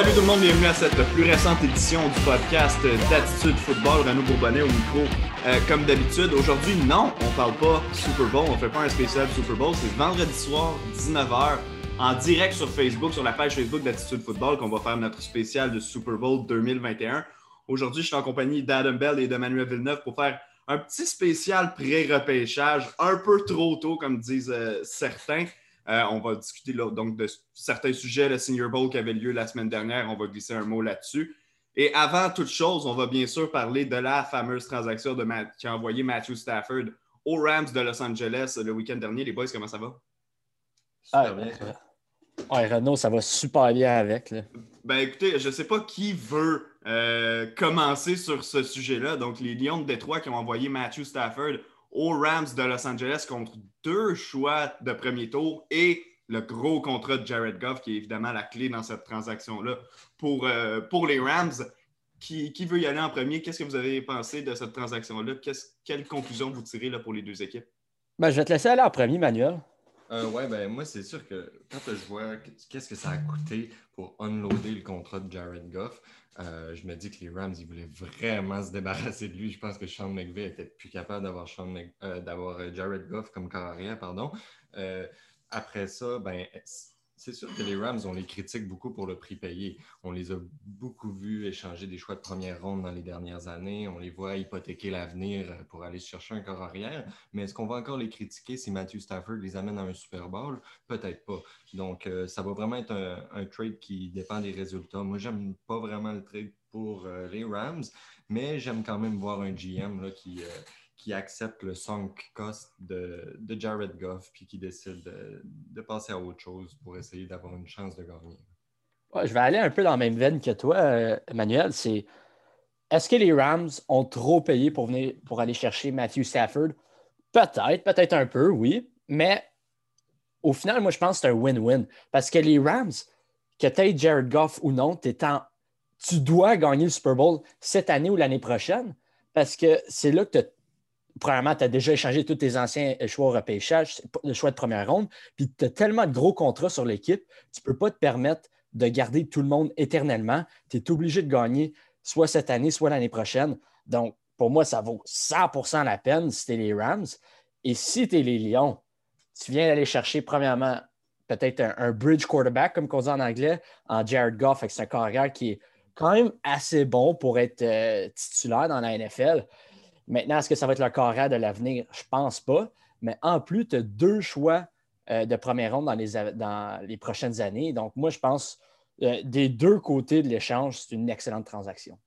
Salut tout le monde, bienvenue à cette plus récente édition du podcast d'Attitude Football. Renaud Bourbonnet au micro. Euh, comme d'habitude, aujourd'hui, non, on parle pas Super Bowl, on fait pas un spécial Super Bowl. C'est vendredi soir, 19h, en direct sur Facebook, sur la page Facebook d'Attitude Football, qu'on va faire notre spécial de Super Bowl 2021. Aujourd'hui, je suis en compagnie d'Adam Bell et de Manuel Villeneuve pour faire un petit spécial pré-repêchage, un peu trop tôt, comme disent euh, certains. Euh, on va discuter donc de certains sujets, le Senior Bowl qui avait lieu la semaine dernière. On va glisser un mot là-dessus. Et avant toute chose, on va bien sûr parler de la fameuse transaction de qui a envoyé Matthew Stafford aux Rams de Los Angeles le week-end dernier. Les boys, comment ça va? Ah, bien. Ouais, Renault, ça va super bien avec. Ben écoutez, je ne sais pas qui veut euh, commencer sur ce sujet-là. Donc, les Lions de Détroit qui ont envoyé Matthew Stafford aux Rams de Los Angeles contre deux choix de premier tour et le gros contrat de Jared Goff, qui est évidemment la clé dans cette transaction-là pour, euh, les Rams. Qui, qui, veut y aller en premier? Qu'est-ce que vous avez pensé de cette transaction-là? Quelle conclusion vous tirez là, pour les deux équipes? Ben, je vais te laisser aller en premier, Manuel. Euh, oui, ben moi, c'est sûr que quand je vois qu'est-ce que ça a coûté pour unloader le contrat de Jared Goff, euh, je me dis que les Rams, ils voulaient vraiment se débarrasser de lui. Je pense que Sean McVay était plus capable d'avoir euh, d'avoir Jared Goff comme carrière, pardon. après ça, ben, c'est sûr que les Rams, on les critique beaucoup pour le prix payé. On les a beaucoup vus échanger des choix de première ronde dans les dernières années. On les voit hypothéquer l'avenir pour aller chercher un corps arrière. Mais est-ce qu'on va encore les critiquer si Matthew Stafford les amène à un Super Bowl? Peut-être pas. Donc, euh, ça va vraiment être un, trade qui dépend des résultats. Moi, j'aime pas vraiment le trade pour euh, les Rams, mais j'aime quand même voir un GM là, qui, euh, qui accepte le sunk cost de, Jared Goff puis qui décide de, passer à autre chose pour essayer d'avoir une chance de gagner. je vais aller un peu dans la même veine que toi, euh, Emmanuel. C'est est-ce que les Rams ont trop payé pour, venir, pour aller chercher Matthew Stafford? Peut-être, peut-être un peu, oui. Mais au final, moi, je pense que c'est un win-win. Parce que les Rams, que tu aies Jared Goff ou non, tu dois gagner le Super Bowl cette année ou l'année prochaine. Parce que c'est là que tu as premièrement, tu as déjà échangé tous tes anciens choix au repêchage, le choix de première ronde, puis tu as tellement de gros contrats sur l'équipe, tu ne peux pas te permettre de garder tout le monde éternellement. Tu es obligé de gagner soit cette année, soit l'année prochaine. Donc, pour moi, ça vaut 100% la peine si tu es les Rams. Et si tu es les Lions, tu viens d'aller chercher, premièrement, peut-être un, bridge quarterback, comme on dit en anglais, en Jared Goff, avec un carrière qui est quand même assez bon pour être euh, titulaire dans la NFL. Maintenant, est-ce que ça va être le carrière de l'avenir? Je ne pense pas. Mais en plus, tu as deux choix euh, de première ronde dans les, dans les prochaines années. Donc, moi, je pense euh, des deux côtés de l'échange, c'est une excellente transaction.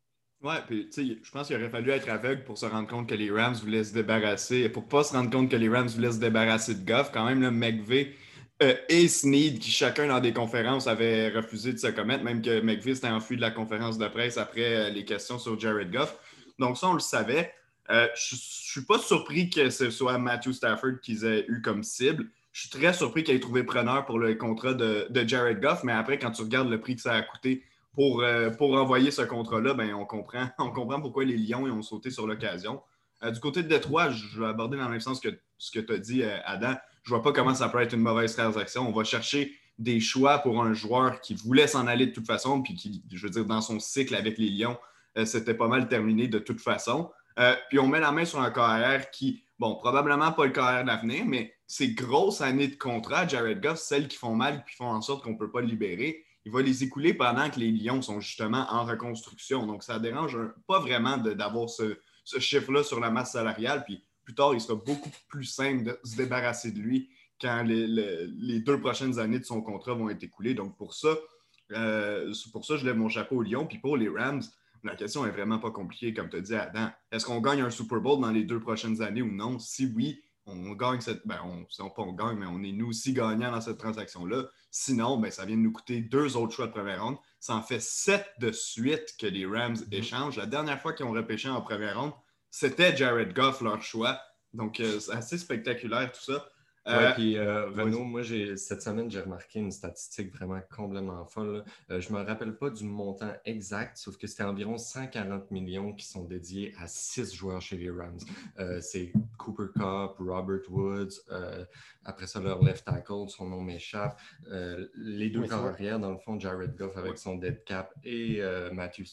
Oui, puis tu sais, je pense qu'il aurait fallu être aveugle pour se rendre compte que les Rams voulaient se débarrasser, pour pas se rendre compte que les Rams voulaient se débarrasser de Goff. Quand même, le McVeigh euh, et Sneed, qui chacun dans des conférences avait refusé de se commettre, même que McVeigh s'était enfui de la conférence de presse après les questions sur Jared Goff. Donc, ça, on le savait. Euh, je ne suis pas surpris que ce soit Matthew Stafford qu'ils aient eu comme cible. Je suis très surpris qu'il ait trouvé preneur pour le contrat de, Jared Goff, mais après, quand tu regardes le prix que ça a coûté pour, euh, pour envoyer ce contrat-là, ben, on, comprend, on comprend pourquoi les Lions ont sauté sur l'occasion. Euh, du côté de Détroit, je vais aborder dans le même sens que ce que tu as dit, Adam. Je ne vois pas comment ça peut être une mauvaise transaction. On va chercher des choix pour un joueur qui voulait s'en aller de toute façon, puis qui, je veux dire, dans son cycle avec les Lions, c'était pas mal terminé de toute façon. Euh, puis on met la main sur un carrière qui, bon, probablement pas le carrière d'avenir, mais ces grosses années de contrat, Jared Goff, celles qui font mal, qui font en sorte qu'on ne peut pas le libérer, il va les écouler pendant que les Lions sont justement en reconstruction. Donc, ça dérange pas vraiment d'avoir ce, chiffre-là sur la masse salariale. Puis plus tard, il sera beaucoup plus simple de se débarrasser de lui quand les, deux prochaines années de son contrat vont être écoulées. Donc, pour ça, euh, pour ça, je lève mon chapeau aux Lions. Puis pour les Rams, la question est vraiment pas compliquée, comme tu as dit Adam. Est-ce qu'on gagne un Super Bowl dans les deux prochaines années ou non? Si oui, on gagne cette. Ben, on, pas on gagne, mais on est nous aussi gagnants dans cette transaction-là. Sinon, ben, ça vient de nous coûter deux autres choix de première ronde. Ça en fait sept de suite que les Rams mm-hmm. échangent. La dernière fois qu'ils ont repêché en première ronde, c'était Jared Goff leur choix. Donc, euh, c'est assez spectaculaire tout ça. Ouais, euh, puis euh, Renaud, moi, cette semaine, j'ai remarqué une statistique vraiment complètement folle. Euh, je ne me rappelle pas du montant exact, sauf que c'était environ 140 millions qui sont dédiés à six joueurs chez les Rams. c'est Cooper Cup, Robert Woods, après ça, leur left tackle, son nom m'échappe. les deux corps arrière, dans le fond, Jared Goff avec son dead cap et Matthew,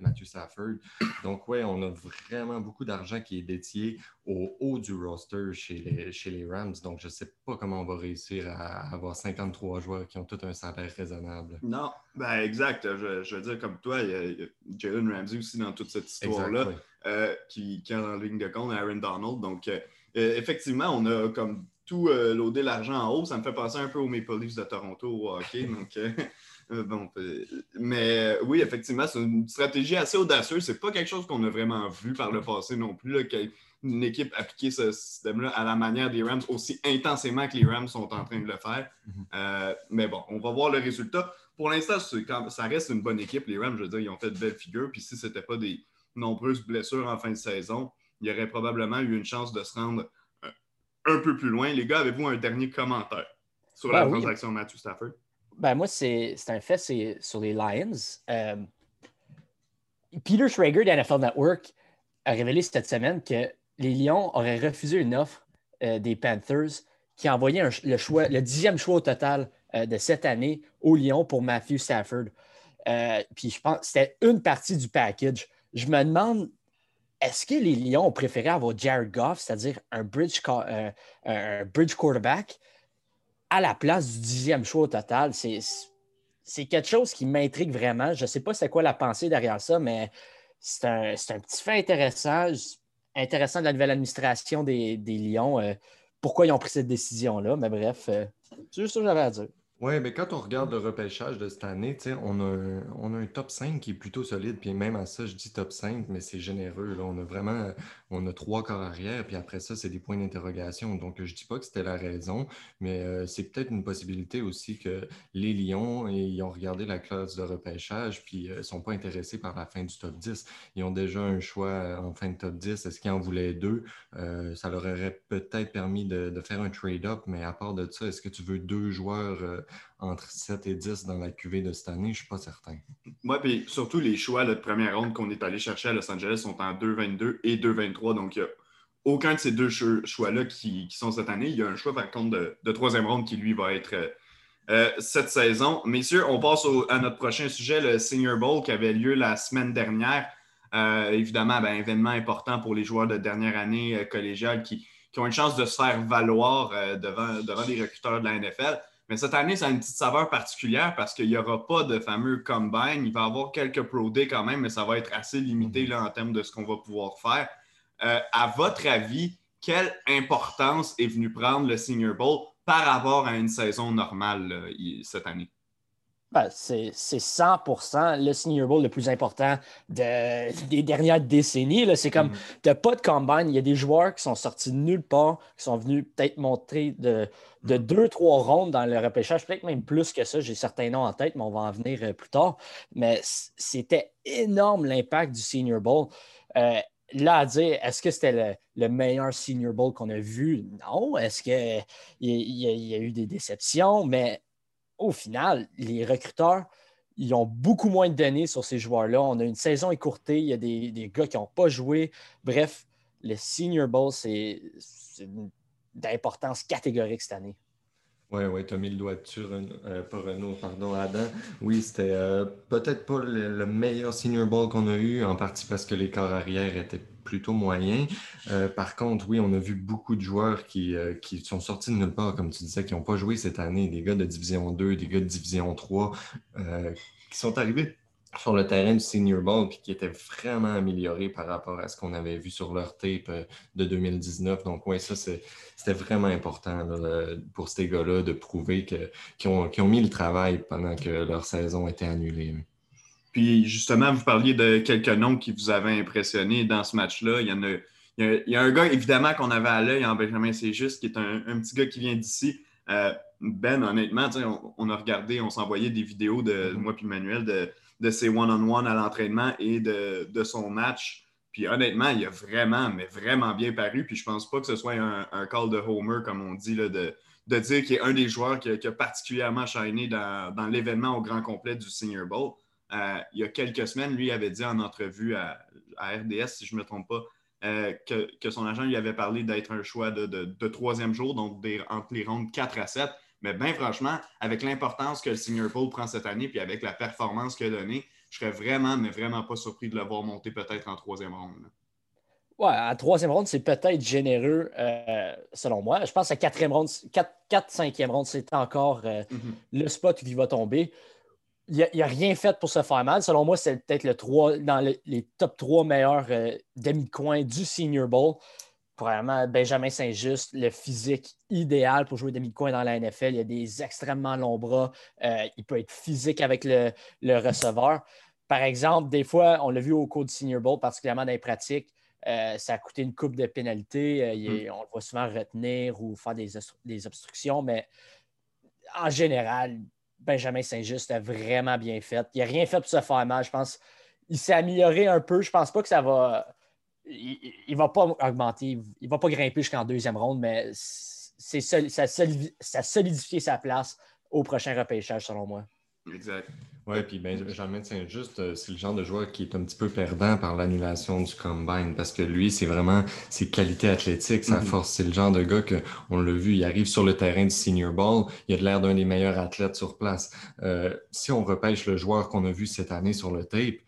Matthew Stafford. Donc, ouais, on a vraiment beaucoup d'argent qui est dédié au haut du roster chez les, chez les Rams. Donc, je ne sais pas comment on va réussir à avoir 53 joueurs qui ont tout un salaire raisonnable. Non, ben exact. Je, veux dire, comme toi, il y a, Jalen Ramsey aussi dans toute cette histoire-là euh, qui, qui est en ligne de compte, Aaron Donald. Donc, euh, euh, effectivement, on a comme tout loadé l'argent en haut. Ça me fait penser un peu aux Maple Leafs de Toronto au hockey. donc, bon, mais oui, effectivement, c'est une stratégie assez audacieuse. C'est pas quelque chose qu'on a vraiment vu par le passé non plus. Là, une équipe appliquer ce système-là à la manière des Rams aussi intensément que les Rams sont en train de le faire. Mhm. Euh, mais bon, on va voir le résultat. Pour l'instant, ça reste une bonne équipe. Les Rams, je veux dire, ils ont fait de belles figures. Puis si ce n'était pas des nombreuses blessures en fin de saison, il y aurait probablement eu une chance de se rendre euh, un, peu plus loin. Les gars, avez-vous un dernier commentaire sur la ben transaction de Matthew Stafford? Ben moi, c'est un fait, c'est sur les Lions. Euh, Peter Schrager de NFL Network a révélé cette semaine que les Lions auraient refusé une offre euh, des Panthers qui envoyait le, choix, le dixième choix au total euh, de cette année aux Lions pour Matthew Stafford. Euh, puis je pense que c'était une partie du package. Je me demande, est-ce que les Lions ont préféré avoir Jared Goff, c'est-à-dire un bridge, un bridge quarterback, à la place du dixième choix au total? C'est quelque chose qui m'intrigue vraiment. Je ne sais pas c'est quoi la pensée derrière ça, mais c'est un, un, petit fait intéressant intéressant de la nouvelle administration des, des Lions. Euh, pourquoi ils ont pris cette décision-là. Mais bref, euh, c'est juste ce que j'avais à dire. Oui, mais quand on regarde le repêchage de cette année, on a, un, on a un top 5 qui est plutôt solide. Puis même à ça, je dis top 5, mais c'est généreux. Là. On a vraiment on a trois corps arrière, puis après ça, c'est des points d'interrogation. Donc, je ne dis pas que c'était la raison, mais euh, c'est peut-être une possibilité aussi que les Lions, ils ont regardé la classe de repêchage, puis ne euh, sont pas intéressés par la fin du top 10. Ils ont déjà un choix en fin de top 10. Est-ce qu'ils en voulaient deux? ça leur aurait peut-être permis de faire un trade-up, mais à part de ça, est-ce que tu veux deux joueurs entre 7 et 10 dans la QV de cette année, je ne suis pas certain. Oui, puis surtout les choix de première ronde qu'on est allé chercher à Los Angeles sont en 2-22 et 2-23. Donc, il n'y a aucun de ces deux choix-là qui, sont cette année. Il y a un choix, par contre, de, troisième ronde qui, lui, va être euh, euh, cette saison. Messieurs, on passe à notre prochain sujet, le Senior Bowl qui avait lieu la semaine dernière. Euh, évidemment, ben, événement important pour les joueurs de dernière année collégiale qui, ont une chance de se faire valoir devant, devant les recruteurs de la NFL. Mais cette année, ça a une petite saveur particulière parce qu'il n'y aura pas de fameux combine. Il va y avoir quelques Pro Day quand même, mais ça va être assez limité mhm. là, en termes de ce qu'on va pouvoir faire. Euh, à votre avis, quelle importance est venu prendre le Senior Bowl par rapport à une saison normale cette année? Ben, c'est 100% le Senior Bowl le plus important des dernières décennies. C'est comme, mm-hmm. tu pas de combine. Il y a des joueurs qui sont sortis de nulle part, qui sont venus peut-être montrer de, de mm-hmm. deux, trois rondes dans le repêchage, peut-être même plus que ça. J'ai certains noms en tête, mais on va en venir euh, plus tard. Mais c'était énorme l'impact du Senior Bowl. Euh, là, à dire, est-ce que c'était le, meilleur Senior Bowl qu'on a vu? Non. Est-ce qu'il y, a eu des déceptions? Mais au final, les recruteurs, ils ont beaucoup moins de données sur ces joueurs-là. On a une saison écourtée, il y a des, gars qui n'ont pas joué. Bref, le Senior Bowl, c'est d'importance catégorique cette année. Oui, oui, tu as mis le doigt dessus, euh, pas Renault, pardon, Adam? Oui, c'était euh, peut-être pas le, meilleur Senior Bowl qu'on a eu, en partie parce que les corps arrière étaient plutôt moyens. Euh, par contre, oui, on a vu beaucoup de joueurs qui, qui sont sortis de nulle part, comme tu disais, qui n'ont pas joué cette année, des gars de Division 2, des gars de Division 3, qui sont arrivés sur le terrain du Senior Bowl puis qui étaient vraiment améliorés par rapport à ce qu'on avait vu sur leur tape euh, de 2019. Donc, oui, ça, c'était vraiment important pour ces gars-là de prouver qu'ils ont, ont, mis le travail pendant que leur saison était annulée. Puis, justement, vous parliez de quelques noms qui vous avaient impressionné dans ce match-là. Il y en a. Il y, a, un gars, évidemment, qu'on avait à l'œil en Benjamin juste, qui est un, petit gars qui vient d'ici. Euh, ben, honnêtement, on, on, a regardé, on s'envoyait des vidéos de mm-hmm. moi puis Manuel de, de ses one-on-one à l'entraînement et de, son match. Puis honnêtement, il a vraiment, mais vraiment bien paru. Puis je pense pas que ce soit un, call de Homer, comme on dit, là, de, de dire qu'il est un des joueurs qui a, particulièrement shiné dans, dans l'événement au grand complet du Senior Bowl. Euh, il y a quelques semaines, lui avait dit en entrevue à, RDS, si je ne me trompe pas, euh, que, son agent lui avait parlé d'être un choix de, troisième jour, donc entre les rondes 4 à 7. Mais bien franchement, avec l'importance que le Senior Bowl prend cette année, puis avec la performance qu'il a donnée, je serais vraiment, mais vraiment pas surpris de le voir monter peut-être en troisième ronde. Ouais, à troisième ronde, c'est peut-être généreux, euh, selon moi. Je pense que quatrième ronde, 4, 5 ronde, c'est encore mm-hmm. le spot où il va tomber il n'a a rien fait pour se faire mal. Selon moi, c'est peut-être le 3 dans les top 3 meilleurs euh, demi-coins du Senior Bowl. Probablement Benjamin Saint-Just, le physique idéal pour jouer demi-coin dans la NFL. Il a des extrêmement longs bras. Euh, il peut être physique avec le, receveur. Par exemple, des fois, on l'a vu au cours du Senior Bowl, particulièrement dans les pratiques, euh, ça a coûté une coupe de pénalité. Mm. On le voit souvent retenir ou faire des, des obstructions, mais en général, Benjamin Saint-Just a vraiment bien fait. Il n'a rien fait pour se faire mal. Je pense qu'il s'est amélioré un peu. Je pense pas que ça va. Il ne va pas augmenter. Il ne va pas grimper jusqu'en deuxième ronde, mais c'est ça, ça solidifié sa place au prochain repêchage, selon moi. Exact. Oui, puis Benjamin Saint-Just, euh, c'est le genre de joueur qui est un petit peu perdant par l'annulation du combine parce que lui, c'est vraiment ses qualités athlétiques, sa mm-hmm. force. C'est le genre de gars que, on l'a vu, il arrive sur le terrain du senior ball, il a de l'air d'un des meilleurs athlètes sur place. Euh, si on repêche le joueur qu'on a vu cette année sur le tape,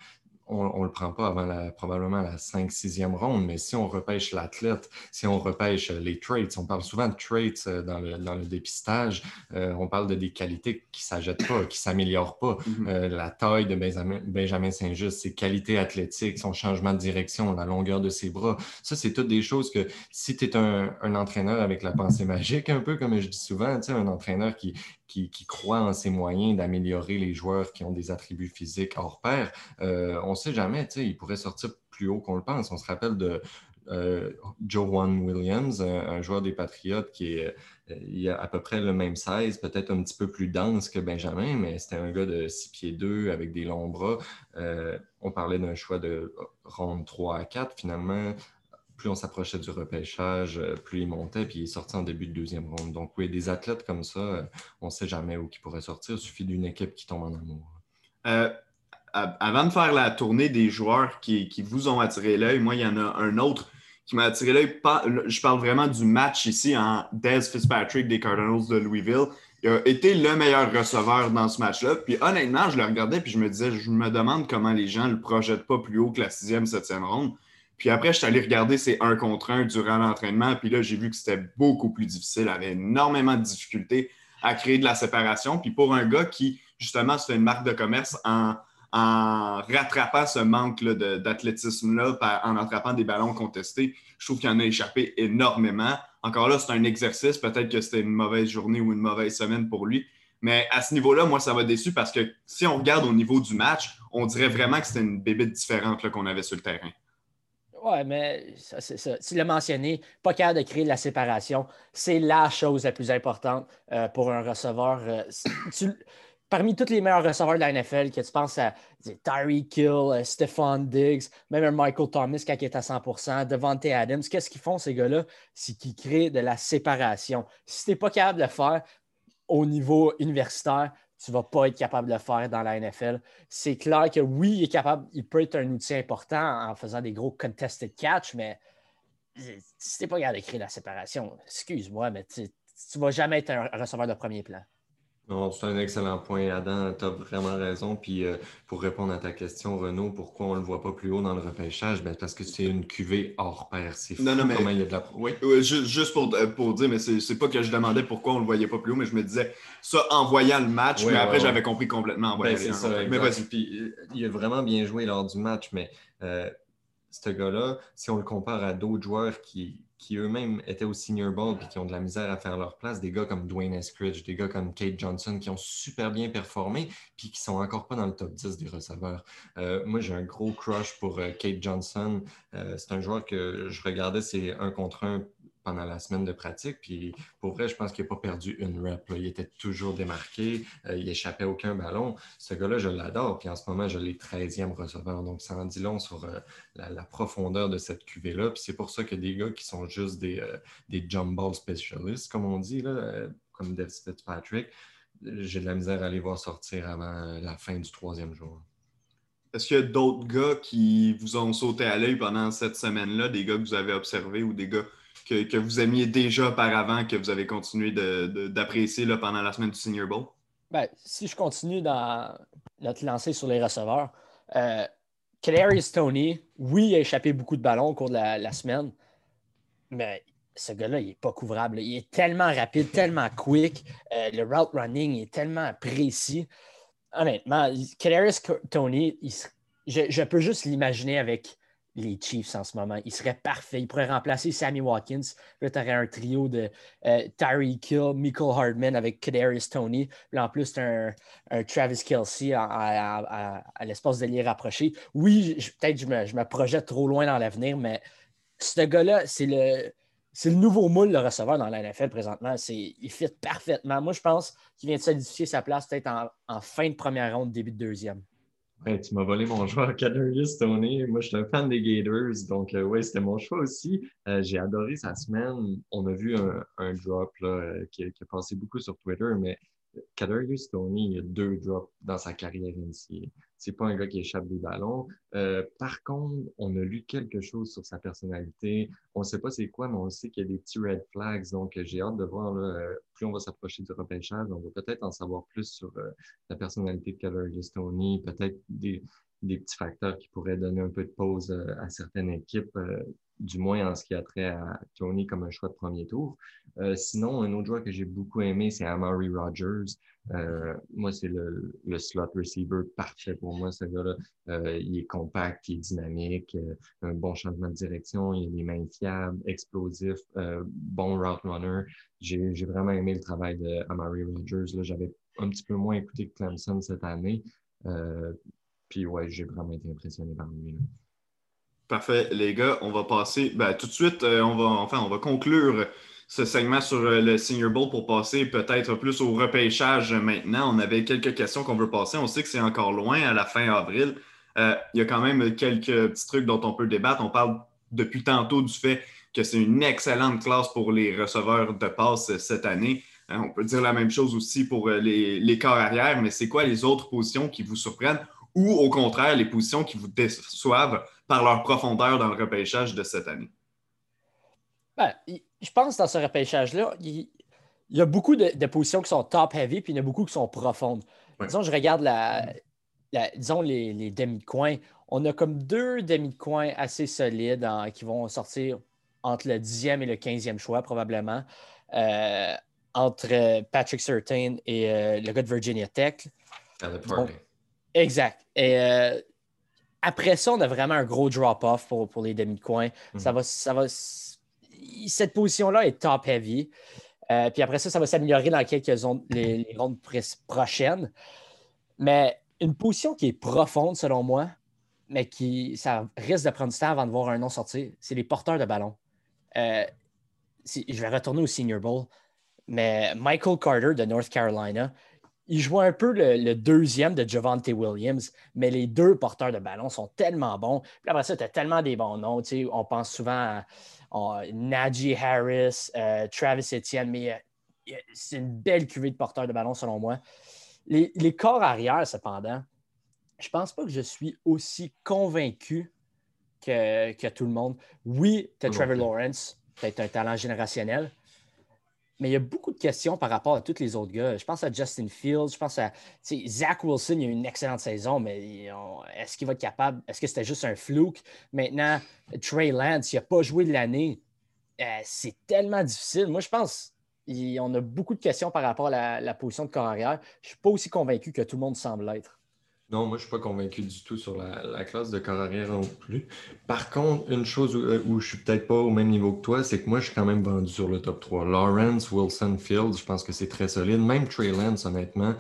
on ne le prend pas avant la, probablement la 5-6e ronde, mais si on repêche l'athlète, si on repêche euh, les traits, on parle souvent de traits euh, dans le, dépistage, euh, on parle de des qualités qui ne s'ajoutent pas, qui ne s'améliorent pas. Mm-hmm. la taille de Benjamin, Saint-Just, ses qualités athlétiques, son changement de direction, la longueur de ses bras, ça, c'est toutes des choses que si tu es un, un, entraîneur avec la pensée magique, un peu comme je dis souvent, un entraîneur qui, qui, croit en ses moyens d'améliorer les joueurs qui ont des attributs physiques hors pair, euh, on ne sait jamais, il pourrait sortir plus haut qu'on le pense. On se rappelle de euh, Joe Juan Williams, un, joueur des Patriotes qui est euh, il a à peu près le même size, peut-être un petit peu plus dense que Benjamin, mais c'était un gars de 6 pieds 2 avec des longs bras. on parlait d'un choix de ronde 3 à 4. Finalement, plus on s'approchait du repêchage, euh, plus il montait, puis il est en début de deuxième ronde. Donc, oui, des athlètes comme ça, euh, on ne sait jamais où ils pourraient sortir. Il suffit d'une équipe qui tombe en amour. Euh, avant de faire la tournée des joueurs qui, vous ont attiré l'œil, moi, il y en a un autre qui m'a attiré l'œil. Je parle vraiment du match ici en Des Fitzpatrick des Cardinals de Louisville. Il a été le meilleur receveur dans ce match-là. Puis honnêtement, je le regardais puis je me disais, je me demande comment les gens ne le projettent pas plus haut que la sixième, septième ronde. Puis après, je suis allé regarder ces un contre un durant l'entraînement. Puis là, j'ai vu que c'était beaucoup plus difficile. Il avait énormément de difficultés à créer de la séparation. Puis pour un gars qui, justement, se fait une marque de commerce en, rattrapant ce manque d'athlétisme-là, en attrapant des ballons contestés, je trouve qu'il en a échappé énormément. Encore là, c'est un exercice. Peut-être que c'était une mauvaise journée ou une mauvaise semaine pour lui. Mais à ce niveau-là, moi, ça m'a déçu parce que si on regarde au niveau du match, on dirait vraiment que c'était une bébête différente qu'on avait sur le terrain. Oui, mais c'est ça. Tu l'as mentionné, pas capable de créer de la séparation. C'est la chose la plus importante euh, pour un receveur. Euh, parmi tous les meilleurs receveurs de la NFL, que tu penses à Tyree Kill, euh, Stephon Diggs, même un Michael Thomas qui est à 100% Devante Adams, qu'est-ce qu'ils font, ces gars-là? C'est qu'ils créent de la séparation. Si tu n'es pas capable de le faire au niveau universitaire, tu ne vas pas être capable de le faire dans la NFL. C'est clair que oui, il est capable, il peut être un outil important en faisant des gros contested catch, mais si tu n'es pas capable de créer la séparation, excuse-moi, mais tu ne vas jamais être un receveur de premier plan. Non, c'est un excellent point, Adam. Tu as vraiment raison. Puis euh, pour répondre à ta question, Renaud, pourquoi on ne le voit pas plus haut dans le repêchage? Ben, parce que c'est une cuvée hors pair. C'est fou non, mais... comment il y a de la... Oui, juste pour, euh, pour dire, mais c'est pas que je demandais pourquoi on ne le voyait pas plus haut, mais je me disais ça en voyant le match, mais après j'avais compris complètement en ben, ça, Mais vas-y. Puis euh, il a vraiment bien joué lors du match, mais ce gars-là, si on le compare à d'autres joueurs qui qui eux-mêmes étaient au senior ball et qui ont de la misère à faire leur place, des gars comme Dwayne Eskridge, des gars comme Kate Johnson qui ont super bien performé puis qui sont encore pas dans le top 10 des receveurs. Euh, moi, j'ai un gros crush pour euh, Kate Johnson. Euh, c'est un joueur que je regardais, c'est un contre un pendant la semaine de pratique. Puis pour vrai, je pense qu'il n'a pas perdu une rep. Il était toujours démarqué. Euh, il échappait aucun ballon. Ce gars-là, je l'adore. Puis en ce moment, je l'ai 13e receveur. Donc ça en dit long sur euh, la, profondeur de cette cuvée-là. Puis c'est pour ça que des gars qui sont juste des, des jump ball specialists, comme on dit, là, comme Dave Fitzpatrick, j'ai de la misère à les voir sortir avant la fin du troisième jour. Est-ce qu'il y a d'autres gars qui vous ont sauté à l'œil pendant cette semaine-là, des gars que vous avez observés ou des gars que, vous aimiez déjà auparavant, que vous avez continué d'apprécier pendant la semaine du Senior Bowl? Ben, si je continue dans notre lancée sur les receveurs, euh, Tony, oui, il a échappé beaucoup de ballons au cours de la, semaine, mais ce gars-là, il n'est pas couvrable. Il est tellement rapide, tellement quick. Euh, le route running est tellement précis honnêtement, Kadarius Tony, je, peux juste l'imaginer avec les Chiefs en ce moment. Il serait parfait. Il pourrait remplacer Sammy Watkins. Là, tu aurais un trio de euh, Tyree Kill, Michael Hardman avec Kadarius Tony. Là, en plus, tu as un, Travis Kelsey à, l'espace de l'y rapproché. Oui, peut-être que je me projette trop loin dans l'avenir, mais ce gars-là, c'est le le nouveau moule de receveur dans la NFL présentement. Il fit parfaitement. Moi, je pense qu'il vient de solidifier sa place peut-être en, fin de première ronde, début de deuxième. Ouais, tu m'as volé mon choix, Kadarius Tony. Moi, je suis un fan des Gators, donc euh, oui, c'était mon choix aussi. Euh, j'ai adoré sa semaine. On a vu un, drop euh, qui, a passé beaucoup sur Twitter, mais Kadarius Tony, il a deux drops dans sa carrière ici. C'est pas un gars qui échappe des ballons. Euh, par contre, on a lu quelque chose sur sa personnalité. On sait pas c'est quoi, mais on sait qu'il y a des petits red flags. Donc, j'ai hâte de voir. Euh, plus on va s'approcher du repêchage, on va peut-être en savoir plus sur euh, la personnalité de Kadarius Tony, peut-être des, petits facteurs qui pourraient donner un peu de pause à certaines équipes du moins en ce qui a trait à Tony comme un choix de premier tour. Euh, sinon, un autre joueur que j'ai beaucoup aimé, c'est Amari Rogers. Euh, moi, c'est le, slot receiver parfait pour moi, ce gars-là. Euh, il est compact, il est dynamique, un bon changement de direction, il a des mains fiables, explosif, bon route runner. J'ai vraiment aimé le travail d'Amari Rogers. J'avais un petit peu moins écouté que Clemson cette année. puis ouais, j'ai vraiment été impressionné par lui. Parfait, les gars. On va passer ben, tout de suite. Euh, on va, enfin, on va conclure ce segment sur euh, le Senior Bowl pour passer peut-être plus au repêchage maintenant. On avait quelques questions qu'on veut passer. On sait que c'est encore loin à la fin avril. Euh, il y a quand même quelques petits trucs dont on peut débattre. On parle depuis tantôt du fait que c'est une excellente classe pour les receveurs de passe cette année. on peut dire la même chose aussi pour les, les corps arrière, mais c'est quoi les autres positions qui vous surprennent ou au contraire les positions qui vous déçoivent par leur profondeur dans le repêchage de cette année? Ben, je pense que dans ce repêchage-là, il, y a beaucoup de, positions qui sont top-heavy, puis il y en a beaucoup qui sont profondes. Disons, je regarde la, disons les, demi-coins. On a comme deux demi-coins assez solides qui vont sortir entre le 10e et le 15e choix, probablement, euh, entre Patrick Certain et euh, le gars de Virginia Tech. exact. Et euh, après ça, on a vraiment un gros drop-off pour, les demi-coins. Mhm. Ça va, ça va, cette position-là est top-heavy. Euh, puis après ça, ça va s'améliorer dans quelques les, les rondes prochaines. Mais une position qui est profonde, selon moi, mais qui ça risque de prendre du temps avant de voir un nom sortir, c'est les porteurs de ballon. Euh, je vais retourner au Senior Bowl, mais Michael Carter de North Carolina, il joue un peu le, deuxième de Javante Williams, mais les deux porteurs de ballon sont tellement bons. Puis après ça, tu as tellement des bons noms. On pense souvent à, Najee Harris, euh, Travis Etienne, mais euh, c'est une belle cuvée de porteurs de ballon selon moi. Les, corps arrière, cependant, je pense pas que je suis aussi convaincu que, que tout le monde. Oui, tu as Trevor Lawrence, peut-être un talent générationnel, mais il y a beaucoup de questions par rapport à tous les autres gars. Je pense à Justin Fields, je pense à Zach Wilson, il a eu une excellente saison, mais est-ce qu'il va être capable? Est-ce que c'était juste un flouk? Maintenant, Trey Lance, il n'a pas joué de l'année. Euh, c'est tellement difficile. Moi, je pense qu'on a beaucoup de questions par rapport à la, la position de corps arrière. Je ne suis pas aussi convaincu que tout le monde semble l'être. Non, moi, je ne suis pas convaincu du tout sur la, classe de corps arrière non plus. Par contre, une chose où, euh, je suis peut-être pas au même niveau que toi, c'est que moi, je suis quand même vendu sur le top 3. Lawrence, Wilson, Fields, je pense que c'est très solide. Même Trey Lance, honnêtement,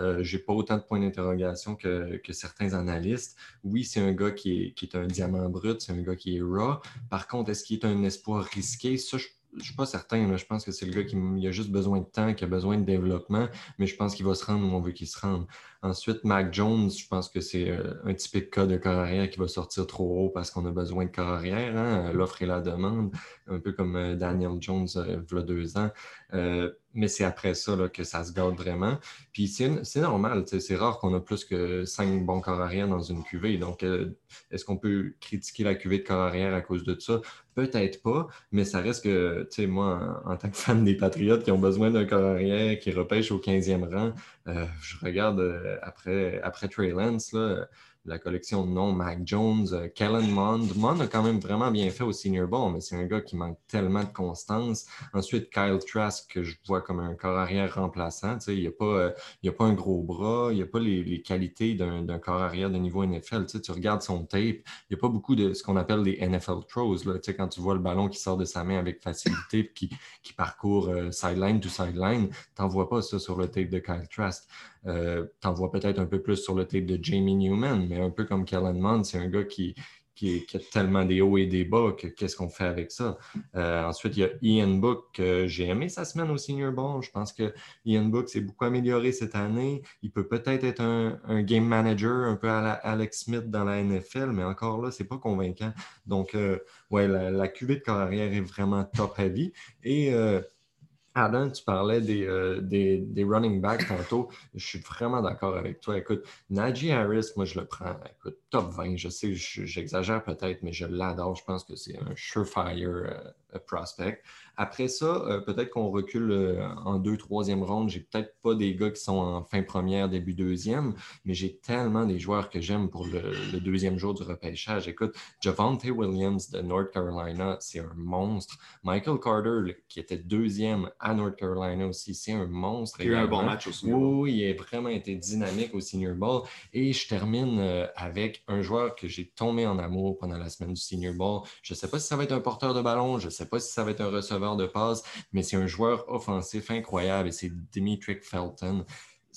euh, je n'ai pas autant de points d'interrogation que, certains analystes. Oui, c'est un gars qui est, qui est un diamant brut, c'est un gars qui est raw. Par contre, est-ce qu'il est un espoir risqué? Ça, je je ne suis pas certain. Je pense que c'est le gars qui a juste besoin de temps, qui a besoin de développement, mais je pense qu'il va se rendre où on veut qu'il se rende. Ensuite, Mac Jones, je pense que c'est euh, un typique cas de corps arrière qui va sortir trop haut parce qu'on a besoin de corps arrière. Hein, l'offre et la demande, un peu comme euh, Daniel Jones il y a deux ans. Mais c'est après ça que ça se garde vraiment. Puis c'est normal, c'est rare qu'on a plus que cinq bons corps arrière dans une cuvée. Donc, est-ce qu'on peut critiquer la cuvée de corps arrière à cause de ça? Peut-être pas, mais ça reste que, tu sais, moi, en, tant que fan des Patriotes qui ont besoin d'un corps arrière qui repêche au 15e rang, euh, je regarde euh, après, après Trey Lance, là, la collection de noms, Mac Jones, euh, Kellen Mond. Mond a quand même vraiment bien fait au Senior Bowl, mais c'est un gars qui manque tellement de constance. Ensuite, Kyle Trask, que je vois comme un corps arrière remplaçant. Il n'y a, euh, a pas un gros bras, il n'y a pas les, qualités d'un corps arrière de niveau NFL. Tu, sais, tu regardes son tape, il n'y a pas beaucoup de ce qu'on appelle des NFL throws. Là. Quand tu vois le ballon qui sort de sa main avec facilité et qui, qui parcourt euh, sideline to sideline, tu n'en vois pas ça sur le tape de Kyle Trask. Euh, tu en vois peut-être un peu plus sur le tape de Jamie Newman, mais un peu comme Kellen Mond, c'est un gars qui, qui, a tellement des hauts et des bas que qu'est-ce qu'on fait avec ça? Euh, ensuite, il y a Ian Book. J'ai aimé sa semaine au Senior Bowl. Je pense que Ian Book s'est beaucoup amélioré cette année. Il peut peut-être être un, game manager un peu à Alex Smith dans la NFL, mais encore là, c'est pas convaincant. Donc, euh, ouais, la, la cuvée de carrière est vraiment top heavy. Et euh, Adam, tu parlais euh, des, des, running backs tantôt. Je suis vraiment d'accord avec toi. Écoute, Najee Harris, moi, je le prends. Écoute, top 20. Je sais, j'exagère peut-être, mais je l'adore. Je pense que c'est un surefire euh, prospect. Après ça, euh, peut-être qu'on recule euh, en deux, troisième ronde. J'ai peut-être pas des gars qui sont en fin première, début deuxième, mais j'ai tellement des joueurs que j'aime pour le, deuxième jour du repêchage. Écoute, Javante Williams de North Carolina, c'est un monstre. Michael Carter, qui était deuxième à North Carolina aussi, c'est un monstre. Il a eu un bon match aussi. Oui, il a vraiment été dynamique au Senior Bowl. Et je termine euh, avec un joueur que j'ai tombé en amour pendant la semaine du Senior Bowl. Je ne sais pas si ça va être un porteur de ballon, je ne sais pas si ça va être un receveur de passe, mais c'est un joueur offensif incroyable et c'est Dimitri Felton.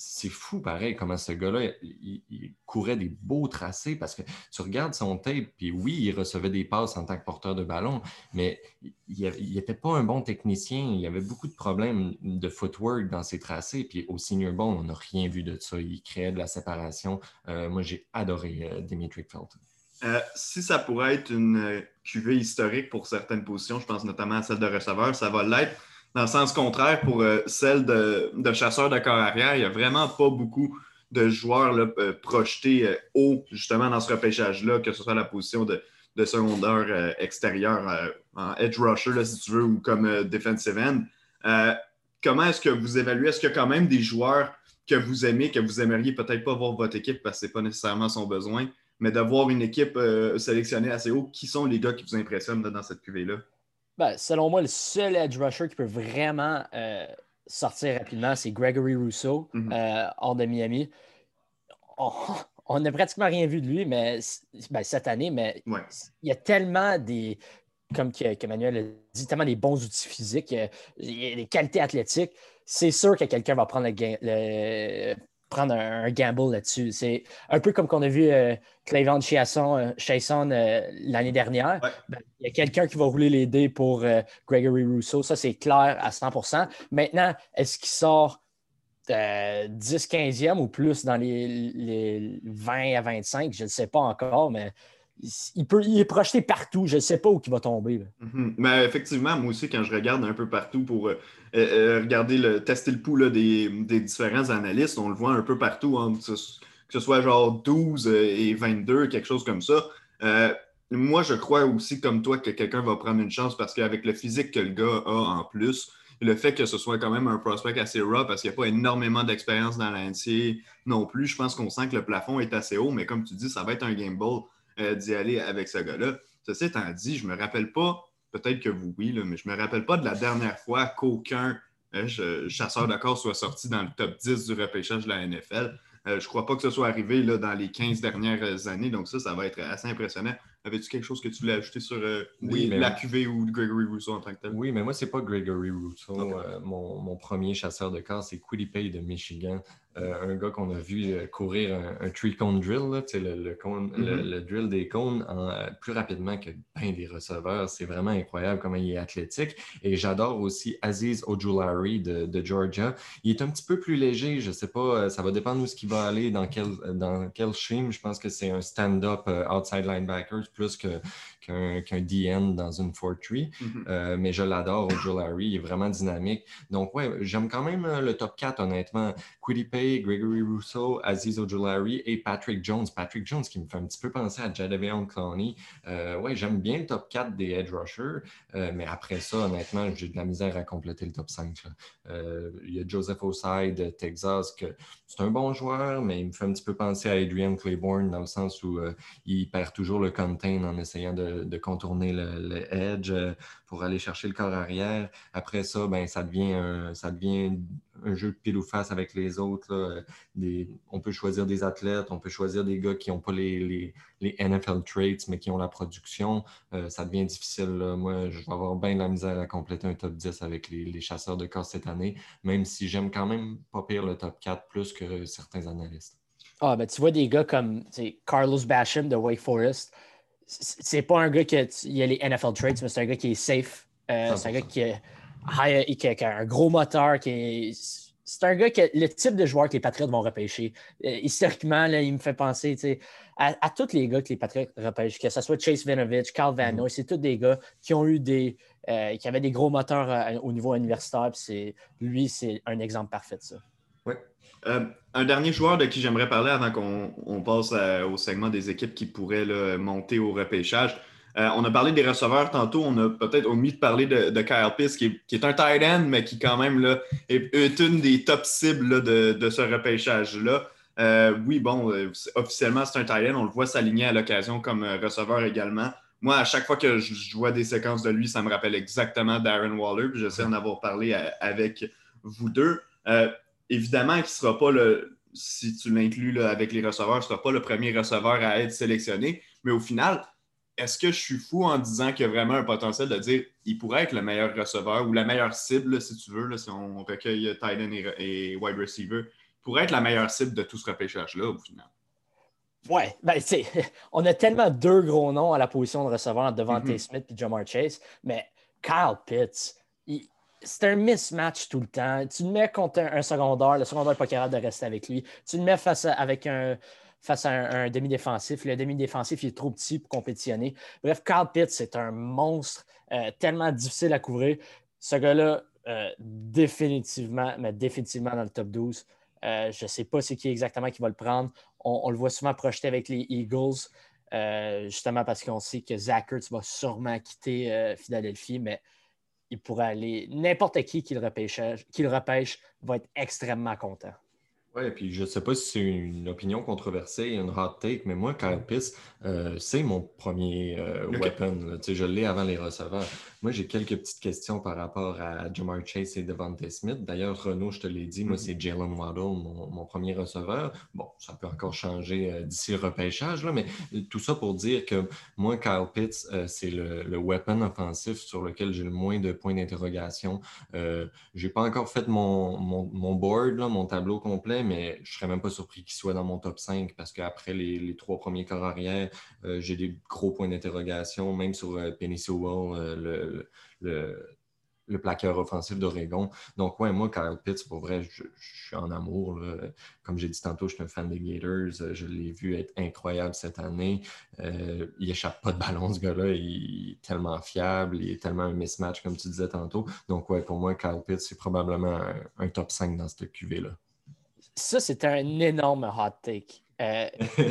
C'est fou, pareil, comment ce gars-là, il, courait des beaux tracés parce que tu regardes son tape, puis oui, il recevait des passes en tant que porteur de ballon, mais il n'était pas un bon technicien. Il y avait beaucoup de problèmes de footwork dans ses tracés. Puis au Senior Bowl, on n'a rien vu de ça. Il créait de la séparation. Euh, moi, j'ai adoré euh, Dimitri Felton. Euh, si ça pourrait être une euh, cuvée historique pour certaines positions, je pense notamment à celle de receveur, ça va l'être dans le sens contraire pour euh, celle de, chasseur de corps arrière. Il n'y a vraiment pas beaucoup de joueurs projetés haut justement dans ce repêchage-là, que ce soit la position de, de secondaire extérieur en edge rusher, si tu veux, ou comme defensive end. comment est-ce que vous évaluez? Est-ce qu'il y a quand même des joueurs que vous aimez, que vous aimeriez peut-être pas voir votre équipe parce que ce n'est pas nécessairement son besoin, mais d'avoir une équipe euh, sélectionnée assez haut, qui sont les gars qui vous impressionnent dans cette cuvée-là? Ben, selon moi, le seul edge rusher qui peut vraiment euh, sortir rapidement, c'est Gregory Rousseau, mhm. euh, hors de Miami. On n'a pratiquement rien vu de lui mais, ben, cette année, mais il y a tellement des, comme que, Manuel a dit, tellement des bons outils physiques, des qualités athlétiques. C'est sûr que quelqu'un va prendre le, prendre un, gamble là-dessus. C'est un peu comme qu'on a vu euh, Chasson, euh, euh, l'année dernière. Ben, il y a quelqu'un qui va rouler les dés pour Gregory Rousseau. Ça, c'est clair à 100% Maintenant, est-ce qu'il sort 10-15e ou plus dans les, les, 20 à 25? Je ne sais pas encore, mais il, peut, il est projeté partout. Je ne sais pas où il va tomber. Mm-hmm. Mais effectivement, moi aussi, quand je regarde un peu partout pour euh, euh, euh, regarder le, tester le pouls des, différents analystes, on le voit un peu partout, hein, que, ce, soit genre 12 et 22, quelque chose comme ça. moi, je crois aussi, comme toi, que quelqu'un va prendre une chance parce qu'avec le physique que le gars a en plus, le fait que ce soit quand même un prospect assez raw parce qu'il n'y a pas énormément d'expérience dans l'entier non plus, je pense qu'on sent que le plafond est assez haut, mais comme tu dis, ça va être un game ball. Euh, d'y aller avec ce gars-là. Ceci étant dit, je ne me rappelle pas, peut-être que vous, oui, mais je ne me rappelle pas de la dernière fois qu'aucun euh, chasseur de corps soit sorti dans le top 10 du repêchage de la NFL. Euh, je ne crois pas que ce soit arrivé là, dans les 15 dernières années, donc ça, ça va être assez impressionnant. avais-tu quelque chose que tu voulais ajouter sur euh, Oui, les- mais- la QV ou Gregory Rousseau en tant que tel? Oui, mais moi, c'est pas Gregory Rousseau. Euh, mon, mon premier chasseur de corps, c'est Quiddy de Michigan. Euh, un gars qu'on a vu euh, courir un, un three cone drill, là, le, le le- Mhm. le drill des cônes en, euh, plus rapidement que ben des receveurs. C'est vraiment incroyable comment il est athlétique. Et j'adore aussi Aziz Ojulari de, de Georgia. Il est un petit peu plus léger. Je sais pas, ça va dépendre où ce qu'il va aller, dans quel, dans quel scheme. Je pense que c'est un stand-up outside linebacker plus qu'un qu'un DN dans une 4-3. Mhm. Euh, mais je l'adore, Ojulari, il est vraiment dynamique. Donc, ouais, j'aime quand même le top 4, honnêtement. Quiddy Gregory Rousseau, Aziz Ojulari et Patrick Jones. Patrick Jones qui me fait un petit peu penser à Jadavion Clowney. Euh, ouais, j'aime bien le top 4 des edge rushers, euh, mais après ça, honnêtement, j'ai de la misère à compléter le top 5. là. Euh, il y a Joseph Osai de Texas, que c'est un bon joueur, mais il me fait un petit peu penser à Adrian Claiborne dans le sens où euh, il perd toujours le contain en essayant de, contourner le, le edge pour aller chercher le corps arrière. Après ça, ben, ça devient ça devient un jeu de pile ou face avec les autres. là. Euh, Des- on peut choisir des athlètes, on peut choisir des gars qui n'ont pas les, les- les NFL traits, mais qui ont la production. Euh, ça devient difficile. là. Moi, je vais avoir bien de la misère à compléter un top 10 avec les, les chasseurs de corps cette année, même si j'aime quand même pas pire le top 4 plus que certains analystes. Ah, ben, tu vois des gars comme Carlos Basham de Wake Forest. C'est pas un gars qui a, il a les NFL traits, mais c'est un gars qui est safe. Euh, c'est un 100%. gars qui a, high- qui a- qui a un gros moteur. Qui est- c'est un gars qui a le type de joueur que les Patriots vont repêcher. Euh, historiquement, là, il me fait penser à, à tous les gars que les Patriots repêchent, que ce soit Chase Vinovich, Carl Van Mhm. Noy, c'est tous des gars qui ont eu des. euh, qui avaient des gros moteurs euh, au niveau universitaire. c'est- lui, c'est un exemple parfait de ça. Euh, un dernier joueur de qui j'aimerais parler avant qu'on on passe à- au segment des équipes qui pourraient là, monter au repêchage. Euh, on a parlé des receveurs tantôt. On a peut-être omis de parler de, Kyle Pitts, qui est, un tight end, mais qui, quand même, là, est, une des top cibles de, ce repêchage-là. Euh, oui, bon, euh, officiellement, c'est un tight end. On le voit s'aligner à l'occasion comme receveur également. Moi, à chaque fois que je, vois des séquences de lui, ça me rappelle exactement Darren Waller. Puis j'essaie d'en avoir parlé avec vous deux. Évidemment qu'il ne sera pas le. Si tu l'inclus avec les receveurs, il ne sera pas le premier receveur à être sélectionné. Mais au final, est-ce que je suis fou en disant qu'il y a vraiment un potentiel de dire il pourrait être le meilleur receveur ou la meilleure cible, si tu veux, là, si on recueille tight end et, et wide receiver, il pourrait être la meilleure cible de tout ce repêchage-là au final? Ouais, ben, tu sais, on a tellement deux gros noms à la position de receveur devant Mhm. Smith et Jamar Chase, mais Kyle Pitts, il- c'est un mismatch tout le temps. Tu le mets contre un, un secondaire, le secondaire n'est pas capable de rester avec lui. Tu le mets face à, avec un, face à un, demi-défensif. Le demi-défensif, il est trop petit pour compétitionner. Bref, Kyle Pitts, c'est un monstre euh, tellement difficile à couvrir. Ce gars-là, euh, définitivement, mais définitivement dans le top 12. Euh, je ne sais pas c'est qui exactement qui va le prendre. On, le voit souvent projeté avec les Eagles, justement parce qu'on sait que Zach Ertz va sûrement quitter Philadelphie, mais il pourrait aller. N'importe qui qui repêche, qui le repêche va être extrêmement content. Oui, puis je ne sais pas si c'est une opinion controversée, une hot take, mais moi, Kyle Pitts, euh, c'est mon premier euh, weapon. là. Je l'ai avant les receveurs. Moi, j'ai quelques petites questions par rapport à Jamar Chase et Devante Smith. D'ailleurs, Renaud, je te l'ai dit, moi, Mhm. c'est Jalen Waddle, mon, mon premier receveur. Bon, ça peut encore changer euh, d'ici le repêchage, là, mais tout ça pour dire que moi, Kyle Pitts, c'est le, le weapon offensif sur lequel j'ai le moins de points d'interrogation. Euh, j'ai pas encore fait mon, mon, mon board, là, mon tableau complet, mais je serais même pas surpris qu'il soit dans mon top 5 parce qu'après les, trois premiers corps arrière, euh, j'ai des gros points d'interrogation, même sur euh, Penny Sewell, euh, le, le, plaqueur offensif d'Oregon. Donc, ouais, moi, Kyle Pitts, pour vrai, je, suis en amour. Comme j'ai dit tantôt, je suis un fan des Gators. Euh, Je l'ai vu être incroyable cette année. Il échappe pas de ballon, ce gars-là. Il est tellement fiable. Il est tellement un mismatch, comme tu disais tantôt. Donc, ouais, pour moi, Kyle Pitts, c'est probablement un, un top 5 dans cette QV-là. Ça, c'est un énorme hot take. Euh,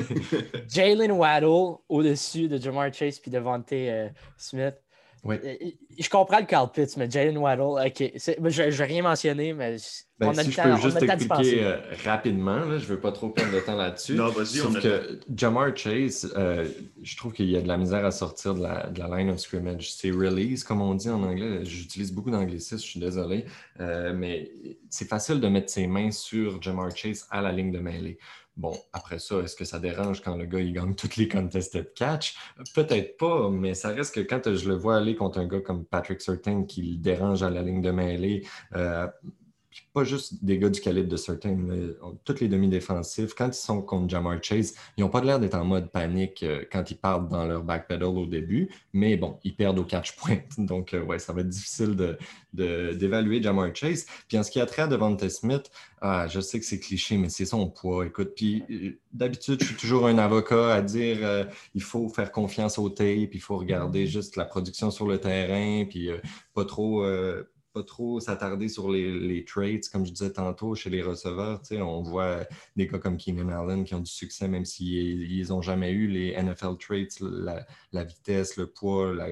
Jalen Waddle au-dessus de Jamar Chase puis de Devante euh, Smith. Ouais. Euh, Je comprends le Carl Pitts, mais Jalen Waddle, OK. Je ne vais rien mentionner, mais Ben, on a si le je temps, peux on a juste le temps d'y penser. expliquer euh, rapidement, là, je ne veux pas trop perdre de temps là-dessus. Non, vas-y, on a que Jamar Chase, euh, je trouve qu'il y a de la misère à sortir de la, de la line of scrimmage. C'est release, comme on dit en anglais. J'utilise beaucoup d'anglicisme, je suis désolé. Euh, mais c'est facile de mettre ses mains sur Jamar Chase à la ligne de mêlée. Bon, après ça, est-ce que ça dérange quand le gars il gagne toutes les contested catch? Peut-être pas, mais ça reste que quand je le vois aller contre un gars comme Patrick Certain qui le dérange à la ligne de mêlée, euh, pas juste des gars du calibre de certains, mais toutes les demi-défensifs, quand ils sont contre Jamar Chase, ils n'ont pas l'air d'être en mode panique euh, quand ils partent dans leur backpedal au début, mais bon, ils perdent au catch point. Donc, euh, ouais, ça va être difficile d'évaluer de, Jamar Chase. Puis en ce qui a trait à Devonta Smith, ah, je sais que c'est cliché, mais c'est son poids. Écoute, puis euh, d'habitude, je suis toujours un avocat à dire il faut faire confiance au tape, il faut regarder mm-hmm. juste la production sur le terrain, puis pas trop trop s'attarder sur les, traits, comme je disais tantôt, chez les receveurs. On voit des gars comme Keenan Allen qui ont du succès, même s'ils n'ont jamais eu les NFL traits, la, vitesse, le poids, la,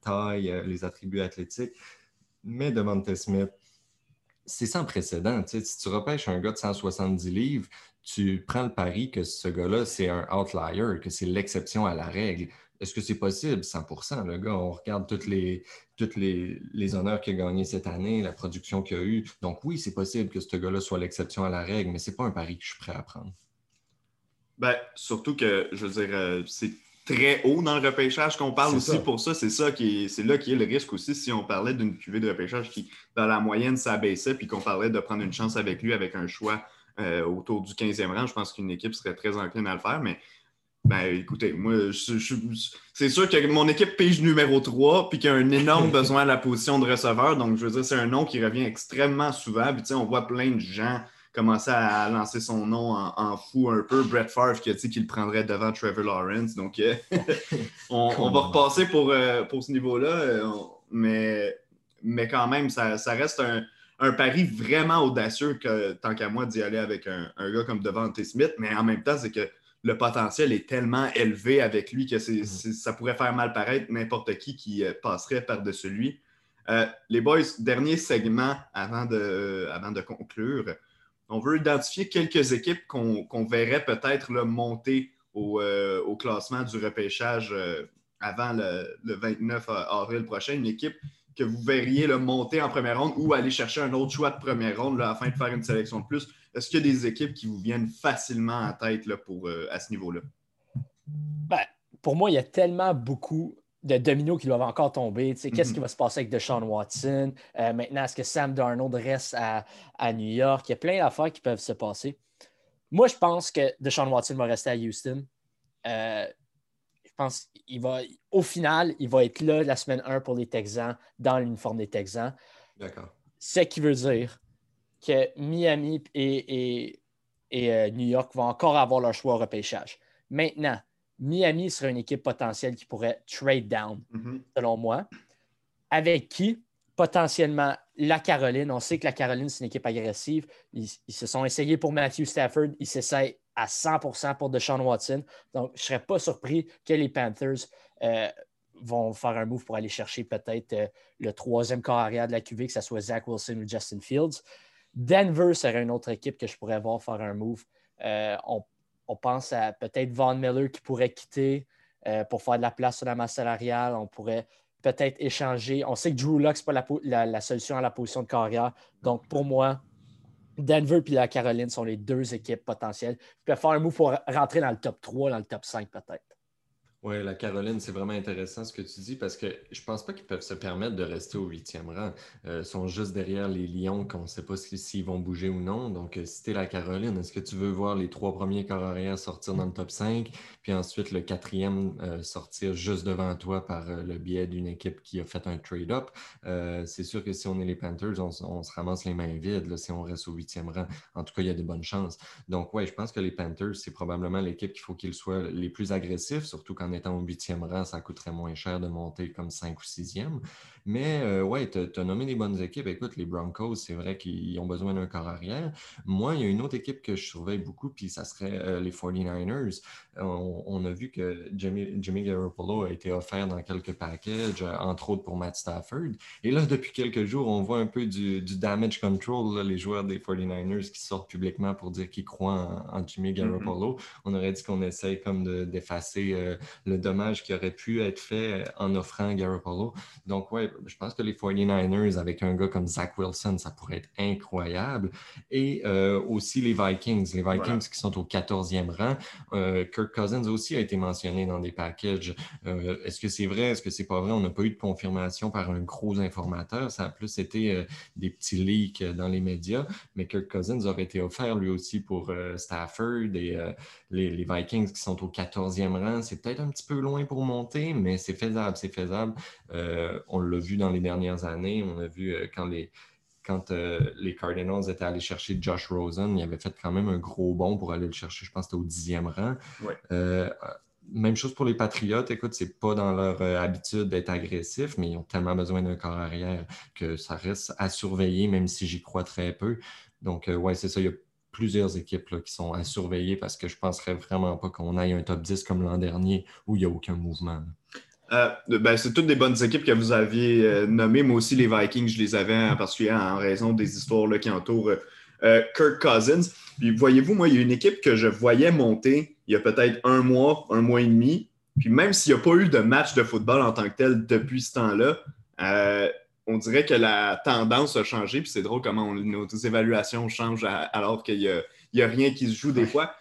taille, euh, les attributs athlétiques. Mais Devonta Smith, c'est sans précédent. Si tu repêches un gars de 170 livres, tu prends le pari que ce gars-là, c'est un outlier, que c'est l'exception à la règle. Est-ce que c'est possible? 100 Le gars, on regarde tous les, toutes les, honneurs qu'il a gagnés cette année, la production qu'il a eue. Donc oui, c'est possible que ce gars-là soit l'exception à la règle, mais ce n'est pas un pari que je suis prêt à prendre. Ben, surtout que, je veux dire, euh, c'est très haut dans le repêchage qu'on parle aussi pour ça. C'est ça qui c'est là qui est le risque aussi si on parlait d'une cuvée de repêchage qui, dans la moyenne, s'abaissait, puis qu'on parlait de prendre une chance avec lui avec un choix euh, autour du 15e rang. Je pense qu'une équipe serait très encline à le faire, mais ben, écoutez, moi, c'est sûr que mon équipe pige numéro 3 puis qu'il y a un énorme besoin à la position de receveur. Donc, je veux dire, c'est un nom qui revient extrêmement souvent. Puis, on voit plein de gens commencer à lancer son nom en, fou un peu. Brett Favre qui a dit qu'il le prendrait devant Trevor Lawrence. Donc, euh, on, va repasser pour, euh, pour ce niveau-là. Euh, mais, mais quand même, ça, reste un, pari vraiment audacieux que, tant qu'à moi, d'y aller avec un, un, gars comme Devante Smith. Mais en même temps, c'est que le potentiel est tellement élevé avec lui que mhm. ça pourrait faire mal paraître n'importe qui qui euh, passerait par-dessus lui. Euh, les boys, dernier segment avant de, avant de conclure. On veut identifier quelques équipes qu'on verrait peut-être monter euh, au, classement du repêchage avant le, le, 29 avril prochain. Une équipe que vous verriez le monter en première ronde ou aller chercher un autre choix de première ronde afin de faire une sélection de plus. Est-ce qu'il y a des équipes qui vous viennent facilement en tête là, pour, euh, à ce niveau-là? Ben, pour moi, il y a tellement beaucoup de dominos qui doivent encore tomber. Qu'est-ce mhm. qui va se passer avec Deshaun Watson? Euh, maintenant, est-ce que Sam Darnold reste à, New York? Il y a plein d'affaires qui peuvent se passer. Moi, je pense que Deshaun Watson va rester à Houston. Euh, je pense qu'il va, au final, il va être là la semaine 1 pour les Texans, dans l'uniforme des Texans. D'accord. Ce qui veut dire que Miami et, euh, New York vont encore avoir leur choix au repêchage. Maintenant, Miami serait une équipe potentielle qui pourrait trade down, mm-hmm. selon moi. Avec qui? Potentiellement la Caroline. On sait que la Caroline, c'est une équipe agressive. Ils, se sont essayés pour Matthew Stafford. Ils s'essayent à 100% pour Deshaun Watson. Donc, je ne serais pas surpris que les Panthers euh, vont faire un move pour aller chercher peut-être euh, le troisième corps arrière de la QV, que ce soit Zach Wilson ou Justin Fields. Denver serait une autre équipe que je pourrais voir faire un move. Euh, on, pense à peut-être Von Miller qui pourrait quitter euh, pour faire de la place sur la masse salariale. On pourrait peut-être échanger. On sait que Drew Locke, ce n'est pas la, solution à la position de carrière. Donc, pour moi, Denver et la Caroline sont les deux équipes potentielles. Je peux faire un move pour rentrer dans le top 3, dans le top 5 peut-être. Oui, la Caroline, c'est vraiment intéressant ce que tu dis parce que je pense pas qu'ils peuvent se permettre de rester au huitième rang. Euh, ils sont juste derrière les Lions qu'on ne sait pas s'ils vont bouger ou non. Donc, euh, si tu la Caroline, est-ce que tu veux voir les trois premiers corps sortir dans le top 5, puis ensuite le quatrième euh, sortir juste devant toi par le biais d'une équipe qui a fait un trade-up? c'est sûr que si on est les Panthers, on, se ramasse les mains vides si on reste au huitième rang. En tout cas, il y a de bonnes chances. Donc, oui, je pense que les Panthers, c'est probablement l'équipe qu'il faut qu'ils soient les plus agressifs, surtout quand en étant au huitième rang, ça coûterait moins cher de monter comme cinq ou sixième. Mais euh, ouais, tu as, nommé des bonnes équipes. Écoute, les Broncos, c'est vrai qu'ils ont besoin d'un corps arrière. Moi, il y a une autre équipe que je surveille beaucoup, puis ça serait euh, les 49ers. On, a vu que Jimmy, Jimmy Garoppolo a été offert dans quelques packages, euh, entre autres pour Matt Stafford. Et là, depuis quelques jours, on voit un peu du, damage control, les joueurs des 49ers qui sortent publiquement pour dire qu'ils croient en, Jimmy mm-hmm. Garoppolo. On aurait dit qu'on essaye comme d'effacer le dommage qui aurait pu être fait en offrant Garoppolo. Donc, ouais, je pense que les 49ers, avec un gars comme Zach Wilson, ça pourrait être incroyable. Et aussi les Vikings, les Vikings qui sont au 14e rang. Kirk Cousins aussi a été mentionné dans des packages. Est-ce que c'est vrai? Est-ce que c'est pas vrai? On n'a pas eu de confirmation par un gros informateur. Ça a plus été des petits leaks dans les médias, mais Kirk Cousins aurait été offert lui aussi pour Stafford et les, Vikings qui sont au 14e rang. C'est peut-être un petit peu loin pour monter, mais c'est faisable, c'est faisable. Euh, on l'a vu dans les dernières années. On a vu euh, quand les quand euh, les Cardinals étaient allés chercher Josh Rosen, ils avaient fait quand même un gros bond pour aller le chercher. Je pense que c'était au dixième rang. même chose pour les Patriots. Écoute, c'est pas dans leur habitude d'être agressif, mais ils ont tellement besoin d'un corps arrière que ça reste à surveiller, même si j'y crois très peu. Donc, ouais, c'est ça. Il y a plusieurs équipes qui sont à surveiller parce que je ne penserais vraiment pas qu'on aille un top 10 comme l'an dernier où il n'y a aucun mouvement. Euh, ben, c'est toutes des bonnes équipes que vous aviez euh, nommées. Moi aussi, les Vikings, je les avais en particulier en raison des histoires là, qui entourent euh, Kirk Cousins. Puis voyez-vous, moi, il y a une équipe que je voyais monter il y a peut-être un mois, un mois et demi. Puis même s'il n'y a pas eu de match de football en tant que tel depuis ce temps-là, on dirait que la tendance a changé, puis c'est drôle comment nos évaluations changent alors qu'il n'y a, rien qui se joue des fois.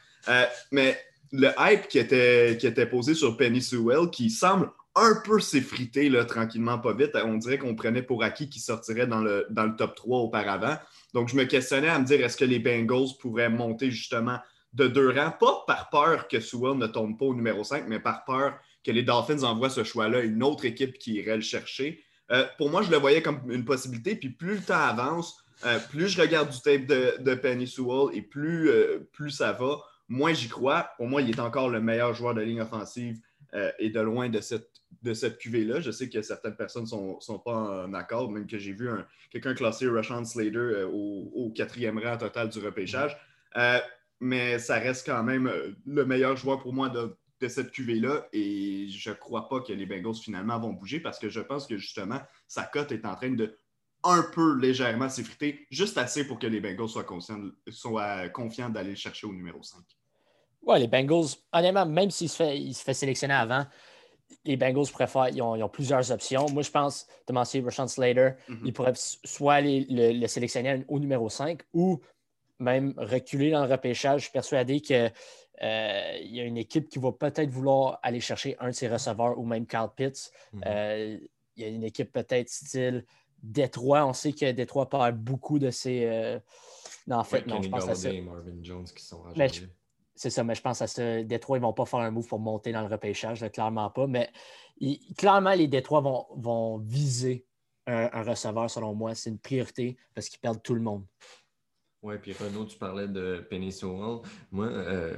Mais le hype qui était, qui était posé sur Penny Sewell, qui semble un peu s'effriter là, tranquillement, pas vite, on dirait qu'on prenait pour acquis qu'il sortirait dans le, top 3 auparavant. Donc, je me questionnais à me dire est-ce que les Bengals pourraient monter justement de deux rangs, pas par peur que Sewell ne tombe pas au numéro 5, mais par peur que les Dolphins envoient ce choix-là à une autre équipe qui irait le chercher. Euh, pour moi, je le voyais comme une possibilité. Puis plus le temps avance, euh, plus je regarde du tape de, Penny Sewell et plus, euh, plus ça va, moins j'y crois. Pour moi, il est encore le meilleur joueur de ligne offensive et de loin de cette, de cette QV-là. Je sais que certaines personnes ne sont, pas en accord, même que j'ai vu quelqu'un classer Rashawn Slater au, au, quatrième rang total du repêchage. mais ça reste quand même le meilleur joueur pour moi de, cette QV-là et je ne crois pas que les Bengals finalement vont bouger parce que je pense que justement, sa cote est en train de un peu légèrement s'effriter, juste assez pour que les Bengals soient, soient confiants d'aller le chercher au numéro 5. Oui, les Bengals, honnêtement, même s'il se fait sélectionner avant, les Bengals préfèrent, ils ont, plusieurs options. Moi, je pense, de mentionner Rashawn Slater, mm-hmm. ils pourraient soit aller le, sélectionner au numéro 5 ou même reculer dans le repêchage. Je suis persuadé que euh, y a une équipe qui va peut-être vouloir aller chercher un de ses receveurs ou même Carl Pitts. Mhm. Euh, il y a une équipe peut-être style Détroit. On sait que Détroit perd beaucoup de ses. Euh, non, en fait, non, je pense à ça. Marvin Jones qui sont C'est ça, mais je pense à ça. Détroit, ils ne vont pas faire un move pour monter dans le repêchage, clairement pas. Mais clairement, les Détroits vont, viser un receveur, selon moi. C'est une priorité parce qu'ils perdent tout le monde. Oui, puis Renaud, tu parlais de Penny Sewell. Moi, euh,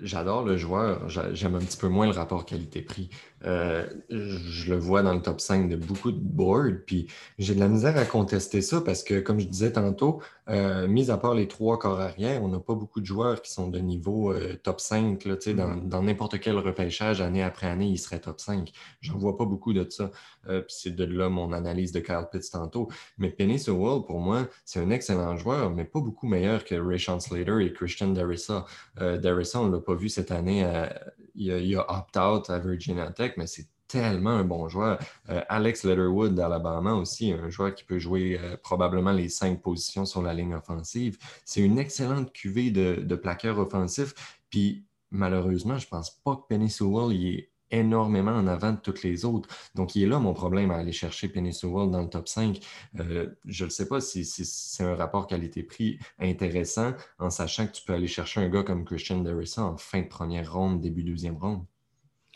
j'adore le joueur. J'aime un petit peu moins le rapport qualité-prix. Euh, je le vois dans le top 5 de beaucoup de boards, puis j'ai de la misère à contester ça parce que, comme je disais tantôt, euh, mis à part les trois corps arrière, on n'a pas beaucoup de joueurs qui sont de niveau top 5. Là, mm-hmm. dans n'importe quel repêchage, année après année, ils seraient top 5. J'en vois pas beaucoup de ça. puis c'est de là mon analyse de Kyle Pitts tantôt. Mais Penny Sewell, pour moi, c'est un excellent joueur, mais pas beaucoup meilleur que Ray Slater et Christian Darissa. Euh, on ne l'a pas vu cette année. Euh, il, a, opt-out à Virginia Tech, mais c'est tellement un bon joueur. Euh, Alex Letterwood d'Alabama aussi, un joueur qui peut jouer probablement les cinq positions sur la ligne offensive. C'est une excellente cuvée de, de plaqueurs offensifs. Puis malheureusement, je ne pense pas que Penny Sewell y est énormément en avant de toutes les autres. Donc, il est là mon problème à aller chercher Penny Sewell dans le top 5. Euh, je ne sais pas si, c'est un rapport qualité-prix intéressant en sachant que tu peux aller chercher un gars comme Christian Derrissa en fin de première ronde, début deuxième ronde.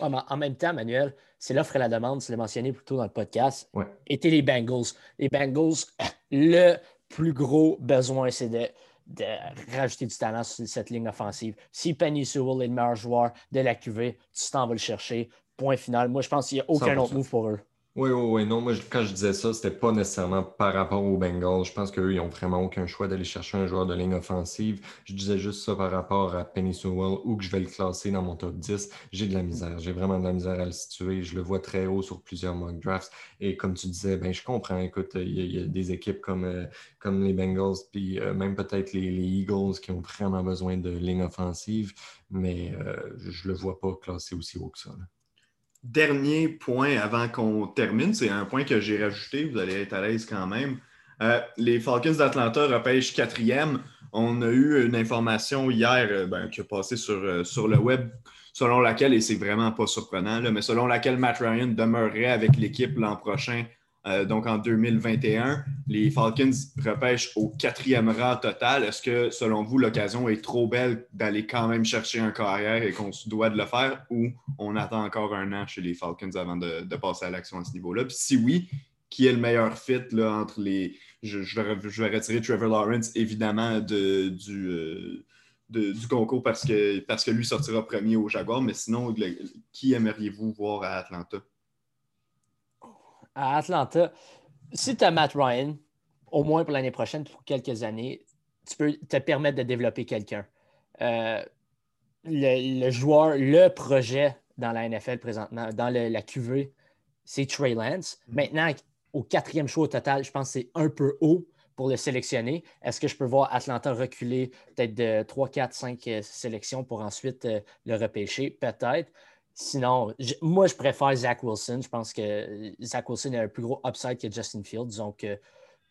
en même temps, Manuel, c'est l'offre et la demande, tu l'as mentionné plus tôt dans le podcast, ouais. étaient les Bengals. Les Bengals, le plus gros besoin, c'est de de rajouter du talent sur cette ligne offensive. Si Penny Sewell est le meilleur joueur de la QV, tu t'en vas le chercher. Point final. Moi, je pense qu'il n'y a aucun autre move pour eux. Oui, oui, oui. Non, moi, quand je disais ça, c'était pas nécessairement par rapport aux Bengals. Je pense qu'eux, ils n'ont vraiment aucun choix d'aller chercher un joueur de ligne offensive. Je disais juste ça par rapport à Penny Sewell, ou que je vais le classer dans mon top 10. J'ai de la misère. J'ai vraiment de la misère à le situer. Je le vois très haut sur plusieurs mock drafts. Et comme tu disais, ben, je comprends. Écoute, il y, a des équipes comme, euh, comme les Bengals, puis euh, même peut-être les, Eagles qui ont vraiment besoin de ligne offensive, mais euh, je le vois pas classé aussi haut que ça. Dernier point avant qu'on termine, c'est un point que j'ai rajouté, vous allez être à l'aise quand même. Euh, les Falcons d'Atlanta repêchent quatrième. On a eu une information hier euh, ben, qui a passé sur, euh, sur le web, selon laquelle, et c'est vraiment pas surprenant, mais selon laquelle Matt Ryan demeurerait avec l'équipe l'an prochain euh, donc en 2021, les Falcons repêchent au quatrième rang total. Est-ce que, selon vous, l'occasion est trop belle d'aller quand même chercher un carrière et qu'on se doit de le faire ou on attend encore un an chez les Falcons avant de, passer à l'action à ce niveau-là? Puis si oui, qui est le meilleur fit entre les. Je, vais, retirer Trevor Lawrence, évidemment. Euh, du concours parce que lui sortira premier au Jaguar, mais sinon, qui aimeriez-vous voir à Atlanta? À Atlanta, si tu as Matt Ryan, au moins pour l'année prochaine, pour quelques années, tu peux te permettre de développer quelqu'un. Euh, le, joueur, le projet dans la NFL présentement, dans la QV, c'est Trey Lance. Mm. Maintenant, au quatrième choix au total, je pense que c'est un peu haut pour le sélectionner. Est-ce que je peux voir Atlanta reculer peut-être de 3, 4, 5 sélections pour ensuite euh, le repêcher? Peut-être. Sinon, moi, je préfère Zach Wilson. Je pense que Zach Wilson a un plus gros upside que Justin Fields. Donc, euh,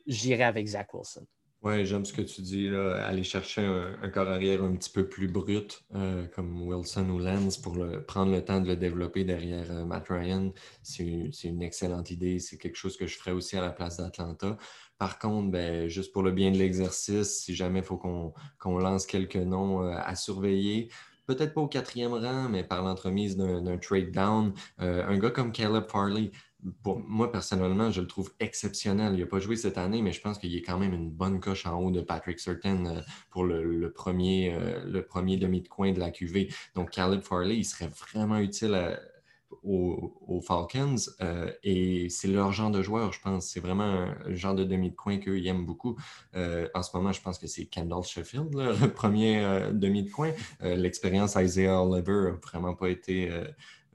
j'irai avec Zach Wilson. Oui, j'aime ce que tu dis, là, aller chercher un, corps arrière un petit peu plus brut, euh, comme Wilson ou Lance, pour prendre le temps de le développer derrière euh, Matt Ryan. C'est une excellente idée. C'est quelque chose que je ferais aussi à la place d'Atlanta. Par contre, ben, juste pour le bien de l'exercice, si jamais il faut qu'on lance quelques noms à surveiller, peut-être pas au quatrième rang, mais par l'entremise d'un trade down. Euh, un gars comme Caleb Farley, pour moi, personnellement, je le trouve exceptionnel. Il n'a pas joué cette année, mais je pense qu'il est quand même une bonne coche en haut de Patrick Certain euh, pour le, premier, euh, le premier demi de coin de la QV. Donc, Caleb Farley, il serait vraiment utile à, aux, Falcons euh, et c'est leur genre de joueur, je pense. C'est vraiment le genre de demi de coin qu'eux aiment beaucoup. Euh, en ce moment, je pense que c'est Kendall Sheffield, le premier euh, demi de coin. L'expérience Isaiah Oliver n'a vraiment pas été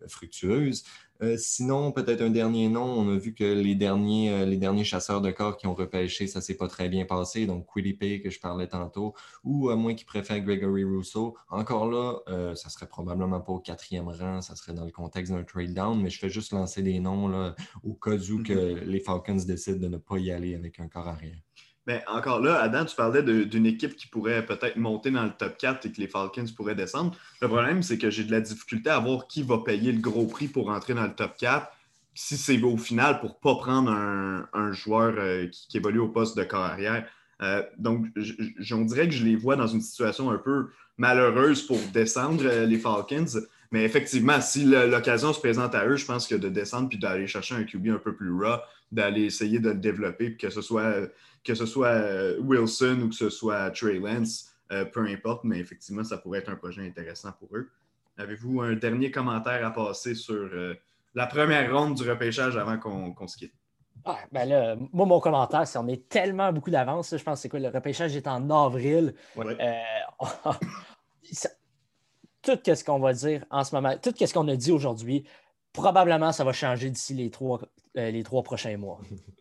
fructueuse. Euh, sinon, peut-être un dernier nom. On a vu que les derniers, euh, les derniers chasseurs de corps qui ont repêché, ça ne s'est pas très bien passé. Donc, Pay que je parlais tantôt, ou à moins qu'il préfère Gregory Rousseau. Encore là, euh, ça serait probablement pas au quatrième rang, ça serait dans le contexte d'un trade down, mais je fais juste lancer des noms là, au cas où que mm-hmm. les Falcons décident de ne pas y aller avec un corps arrière. Mais encore là, Adam, tu parlais d'une équipe qui pourrait peut-être monter dans le top 4 et que les Falcons pourraient descendre. Le problème, c'est que j'ai de la difficulté à voir qui va payer le gros prix pour entrer dans le top 4 si c'est au final pour ne pas prendre un, joueur euh, qui, évolue au poste de carrière. Euh, donc, on dirait que je les vois dans une situation un peu malheureuse pour descendre euh, les Falcons. Mais effectivement, si l'occasion se présente à eux, je pense que de descendre puis d'aller chercher un QB un peu plus raw, d'aller essayer de le développer, que ce soit que ce soit euh, Wilson ou que ce soit Trey Lance, euh, peu importe, mais effectivement, ça pourrait être un projet intéressant pour eux. Avez-vous un dernier commentaire à passer sur euh, la première ronde du repêchage avant qu'on se quitte? ben là, moi, mon commentaire, c'est qu'on est tellement beaucoup d'avance. Je pense que c'est quoi? Le repêchage est en avril. tout ce qu'on va dire en ce moment, tout ce qu'on a dit aujourd'hui, probablement ça va changer d'ici les trois, les trois prochains mois.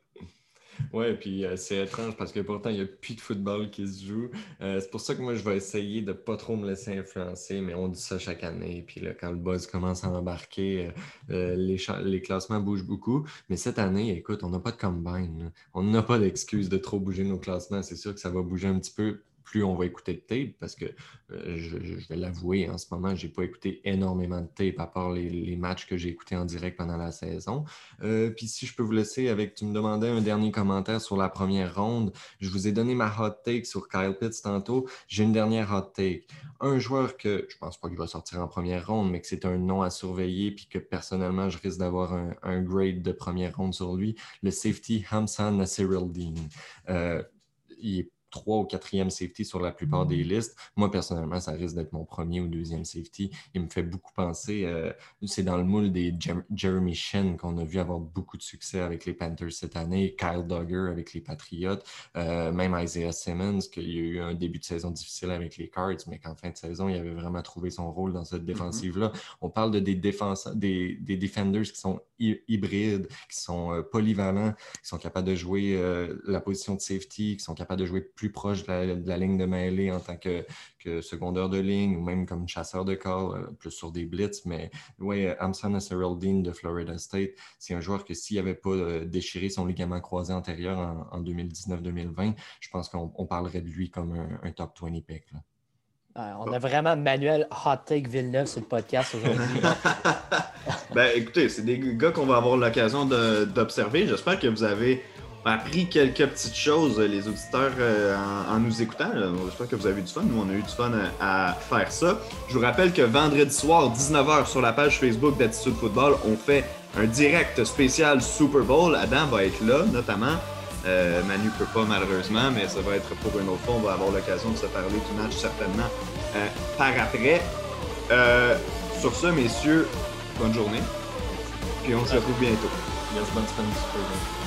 Oui, puis euh, c'est étrange parce que pourtant, il n'y a plus de football qui se joue. Euh, c'est pour ça que moi, je vais essayer de ne pas trop me laisser influencer, mais on dit ça chaque année. Puis là, quand le buzz commence à embarquer, euh, les, les, classements bougent beaucoup. Mais cette année, écoute, on n'a pas de combine. On n'a pas d'excuse de trop bouger nos classements. C'est sûr que ça va bouger un petit peu plus on va écouter de tape, parce que euh, je, vais l'avouer, en ce moment, je n'ai pas écouté énormément de tape à part les, matchs que j'ai écoutés en direct pendant la saison. Euh, puis si je peux vous laisser avec, tu me demandais un dernier commentaire sur la première ronde. Je vous ai donné ma hot take sur Kyle Pitts tantôt. J'ai une dernière hot take. Un joueur que je pense pas qu'il va sortir en première ronde, mais que c'est un nom à surveiller, puis que personnellement, je risque d'avoir un, grade de première ronde sur lui, le safety Hamza Nasirildeen. Euh, il est trois ou quatrième safety sur la plupart des mm. listes. Moi, personnellement, ça risque d'être mon premier ou deuxième safety. Il me fait beaucoup penser, euh, c'est dans le moule des Jeremy Shen qu'on a vu avoir beaucoup de succès avec les Panthers cette année, Kyle Duggar avec les Patriots, euh, même Isaiah Simmons, qui a eu un début de saison difficile avec les Cards, mais qu'en fin de saison, il avait vraiment trouvé son rôle dans cette mm-hmm. défensive-là. On parle de des, défenseurs, des, des defenders qui sont hybrides, qui sont euh, polyvalents, qui sont capables de jouer la position de safety, qui sont capables de jouer plus proche de la, ligne de mêlée en tant que, que, secondeur de ligne ou même comme chasseur de corps, euh, plus sur des blitz. Mais oui, Amson Dean de Florida State, c'est un joueur que s'il n'avait pas euh, déchiré son ligament croisé antérieur en, 2019-2020, je pense qu'on parlerait de lui comme un, top 20 pick. on a vraiment Manuel Hot Take Villeneuve sur le podcast aujourd'hui. ben, écoutez, c'est des gars qu'on va avoir l'occasion d'observer. J'espère que vous avez appris quelques petites choses, les auditeurs, euh, en, nous écoutant. J'espère que vous avez eu du fun. Nous, on a eu du fun à, faire ça. Je vous rappelle que vendredi soir, 19h, sur la page Facebook d'Attitude Football, on fait un direct spécial Super Bowl. Adam va être là, notamment. Euh, Manu peut pas malheureusement, mais ça va être pour une autre fois. On va avoir l'occasion de se parler du match certainement euh, par après. sur ce, messieurs, bonne journée. Puis on se retrouve bientôt. Yes, bonne semaine.